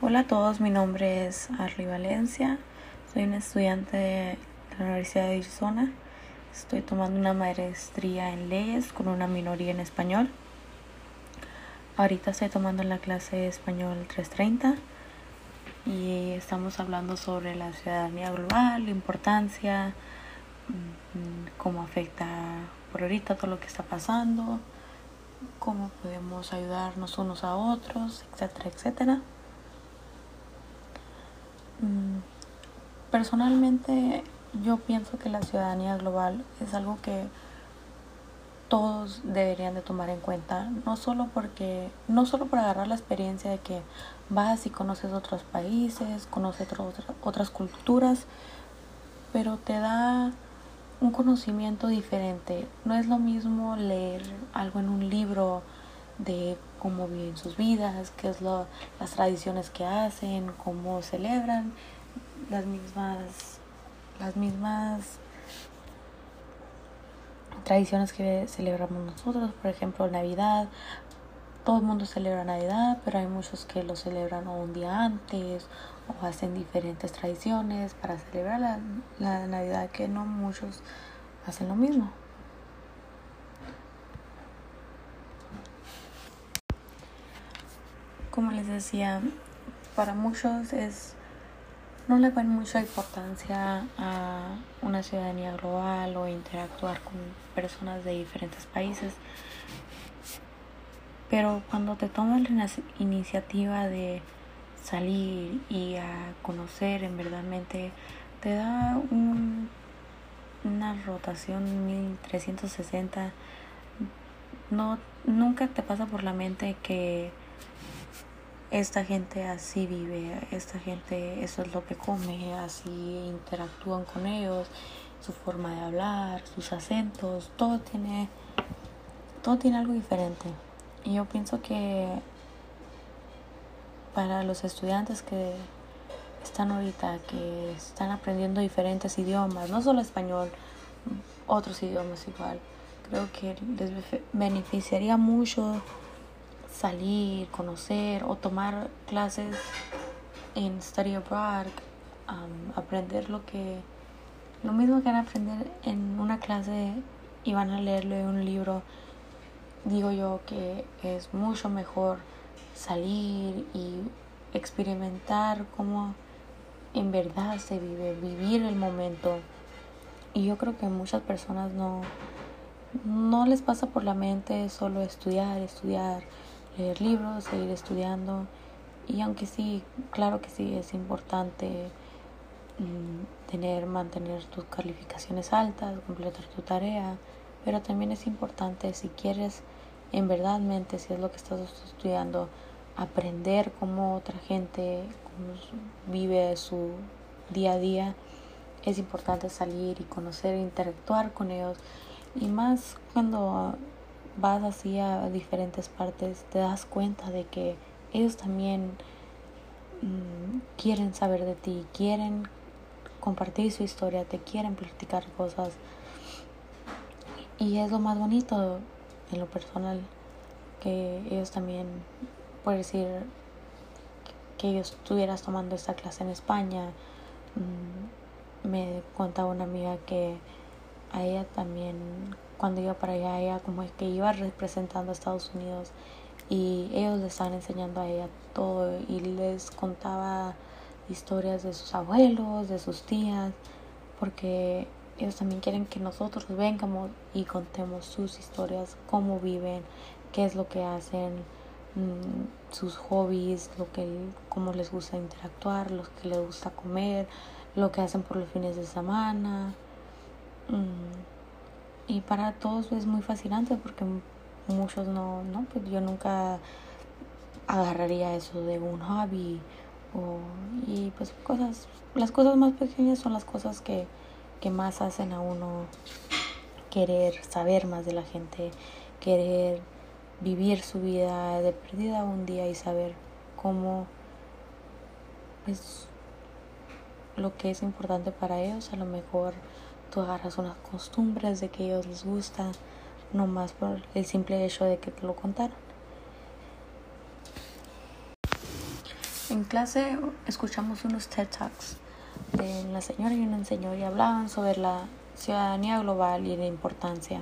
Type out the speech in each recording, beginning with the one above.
Hola a todos, mi nombre es Arly Valencia, soy una estudiante de la Universidad de Arizona. Estoy tomando una maestría en leyes con una minoría en español. Ahorita estoy tomando la clase de español 330 y estamos hablando sobre la ciudadanía global, la importancia, mm, cómo afecta por ahorita todo lo que está pasando, cómo podemos ayudarnos unos a otros, etcétera, etcétera. Mm, personalmente yo pienso que la ciudadanía global es algo que todos deberían de tomar en cuenta, no solo porque, no solo por agarrar la experiencia de que vas y conoces otros países, conoces otras culturas, pero te da un conocimiento diferente. No es lo mismo leer algo en un libro de cómo viven sus vidas, qué es lo, las tradiciones que hacen, cómo celebran, las mismas, las mismas tradiciones que celebramos nosotros, por ejemplo Navidad. Todo el mundo celebra Navidad, pero hay muchos que lo celebran un día antes o hacen diferentes tradiciones para celebrar la, la Navidad que no muchos hacen lo mismo. Como les decía, para muchos es no le ven mucha importancia a una ciudadanía global o interactuar con personas de diferentes países. Pero cuando te tomas la iniciativa de salir y a conocer en verdadmente te da un, una rotación 1360 no nunca te pasa por la mente que esta gente así vive, esta gente eso es lo que come, así interactúan con ellos, su forma de hablar, sus acentos, todo tiene todo tiene algo diferente. Y yo pienso que para los estudiantes que están ahorita, que están aprendiendo diferentes idiomas, no solo español, otros idiomas igual, creo que les beneficiaría mucho salir, conocer o tomar clases en study abroad, aprender lo que lo mismo que van a aprender en una clase y van a leerlo en un libro, digo yo que es mucho mejor salir y experimentar cómo en verdad se vive, vivir el momento. Y yo creo que muchas personas no, no les pasa por la mente solo estudiar, estudiar, leer libros, seguir estudiando. Y aunque sí, claro que sí, es importante mm, tener, mantener tus calificaciones altas, completar tu tarea, pero también es importante si quieres en verdad mente, si es lo que estás estudiando, aprender cómo otra gente vive su día a día. Es importante salir y conocer, interactuar con ellos. Y más cuando vas así a diferentes partes, te das cuenta de que ellos también mm, quieren saber de ti, quieren compartir su historia, te quieren platicar cosas. Y es lo más bonito en lo personal, que ellos también, por decir, que ellos estuvieras tomando esta clase en España, mm, me contaba una amiga que a ella también cuando iba para allá, ella como es que iba representando a Estados Unidos y ellos le estaban enseñando a ella todo y les contaba historias de sus abuelos, de sus tías, porque ellos también quieren que nosotros vengamos y contemos sus historias, cómo viven, qué es lo que hacen, mm, sus hobbies, lo que cómo les gusta interactuar, lo que les gusta comer, lo que hacen por los fines de semana. Mm, y para todos es muy fascinante porque muchos no, no, pues yo nunca agarraría eso de un hobby o, y pues cosas, las cosas más pequeñas son las cosas que, que más hacen a uno querer saber más de la gente, querer vivir su vida de perdida un día y saber cómo es lo que es importante para ellos, a lo mejor tú agarras unas costumbres de que ellos les gusta, no más por el simple hecho de que te lo contaron. En clase escuchamos unos TED Talks de la señora y un señor y hablaban sobre la ciudadanía global y la importancia.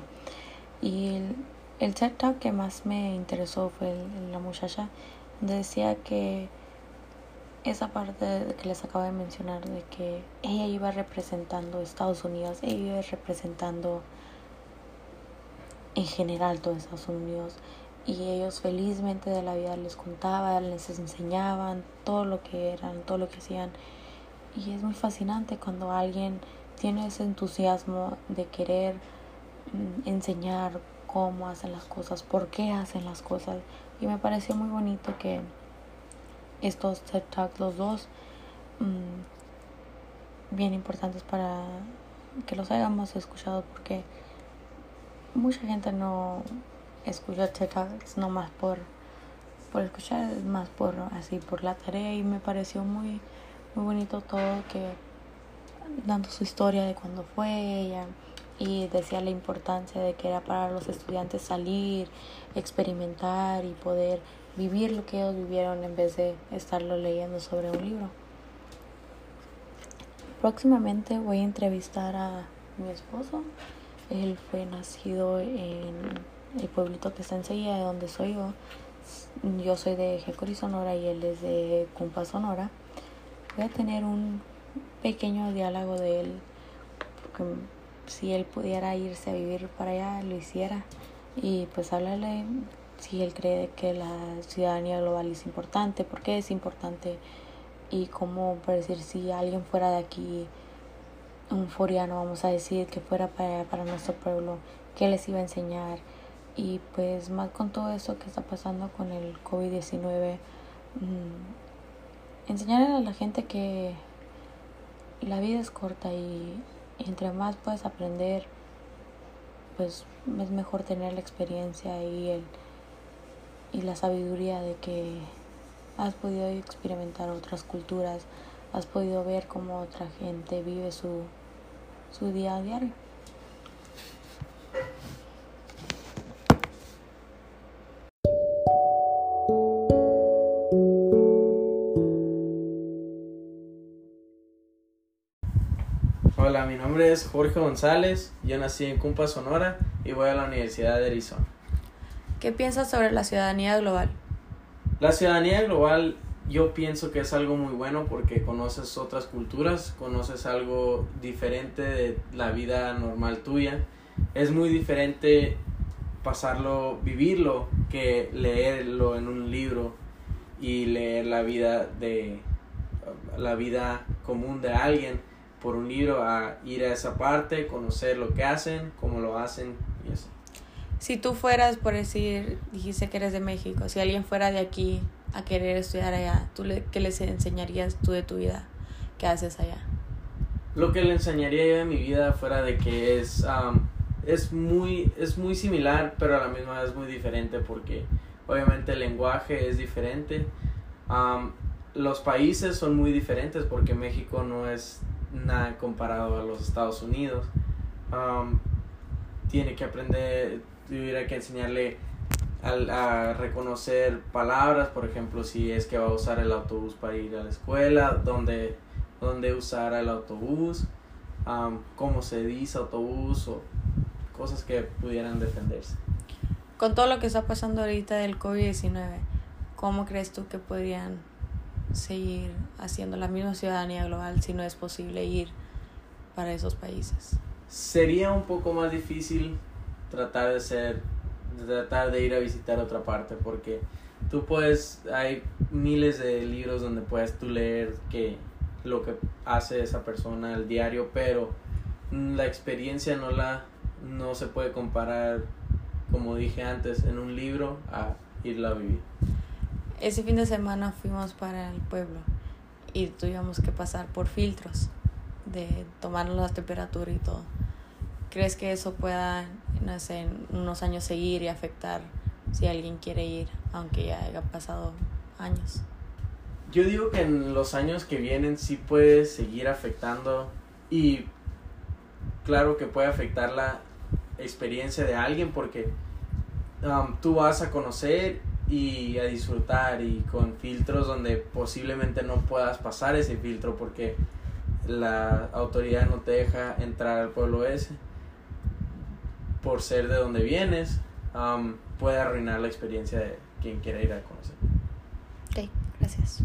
Y el, el TED Talk que más me interesó fue la muchacha decía que esa parte que les acabo de mencionar de que ella iba representando Estados Unidos, ella iba representando en general todo Estados Unidos y ellos felizmente de la vida les contaban, les enseñaban todo lo que eran, todo lo que hacían. Y es muy fascinante cuando alguien tiene ese entusiasmo de querer mm, enseñar cómo hacen las cosas, por qué hacen las cosas. Y me pareció muy bonito que estos TED Talks, los dos, mm, bien importantes para que los hayamos escuchado porque mucha gente no escucha TED Talks nomás por, por escuchar, más por así por la tarea y me pareció muy, muy bonito todo que dando su historia de cuando fue ella y decía la importancia de que era para los estudiantes salir, experimentar y poder vivir lo que ellos vivieron en vez de estarlo leyendo sobre un libro. Próximamente voy a entrevistar a mi esposo. Él fue nacido en el pueblito que está enseguida de donde soy yo. Yo soy de Jecori, Sonora y él es de Cumpa, Sonora. Voy a tener un pequeño diálogo de él. Porque si él pudiera irse a vivir para allá, lo hiciera. Y pues hablarle si él cree que la ciudadanía global es importante, por qué es importante y cómo, por decir, si alguien fuera de aquí, un foriano, vamos a decir, que fuera para, para nuestro pueblo, qué les iba a enseñar. Y pues más con todo eso que está pasando con el COVID-19, mmm, enseñarle a la gente que la vida es corta y entre más puedes aprender, pues es mejor tener la experiencia y el y la sabiduría de que has podido experimentar otras culturas, has podido ver cómo otra gente vive su, su día a diario. Hola, mi nombre es Jorge González, yo nací en Cumpa, Sonora y voy a la Universidad de Arizona. ¿Qué piensas sobre la ciudadanía global? La ciudadanía global yo pienso que es algo muy bueno porque conoces otras culturas, conoces algo diferente de la vida normal tuya. Es muy diferente pasarlo, vivirlo, que leerlo en un libro y leer la vida de la vida común de alguien por un libro a ir a esa parte, conocer lo que hacen, cómo lo hacen y eso. Si tú fueras, por decir, dijiste que eres de México, si alguien fuera de aquí a querer estudiar allá, ¿tú le, ¿qué les enseñarías tú de tu vida? ¿Qué haces allá? Lo que le enseñaría yo de mi vida fuera de que es, es, muy, es muy similar, pero a la misma vez muy diferente porque obviamente el lenguaje es diferente. los países son muy diferentes porque México no es nada comparado a los Estados Unidos. tiene que aprender, tuviera que enseñarle a, a, reconocer palabras, por ejemplo, si es que va a usar el autobús para ir a la escuela, dónde, dónde usar el autobús, cómo se dice autobús o cosas que pudieran defenderse. Con todo lo que está pasando ahorita del COVID-19, ¿cómo crees tú que podrían seguir haciendo la misma ciudadanía global si no es posible ir para esos países? Sería un poco más difícil tratar de ser, tratar de ir a visitar otra parte, porque tú puedes, hay miles de libros donde puedes tú leer que lo que hace esa persona al diario, pero la experiencia no la, no se puede comparar, como dije antes, en un libro a irla a vivir. Ese fin de semana fuimos para el pueblo y tuvimos que pasar por filtros de tomarnos la temperatura y todo. ¿Crees que eso pueda en unos años seguir y afectar si alguien quiere ir, aunque ya haya pasado años. Yo digo que en los años que vienen sí puede seguir afectando y claro que puede afectar la experiencia de alguien porque um, tú vas a conocer y a disfrutar y con filtros donde posiblemente no puedas pasar ese filtro porque la autoridad no te deja entrar al pueblo ese por ser de donde vienes um, puede arruinar la experiencia de quien quiera ir a conocer. Ok, gracias.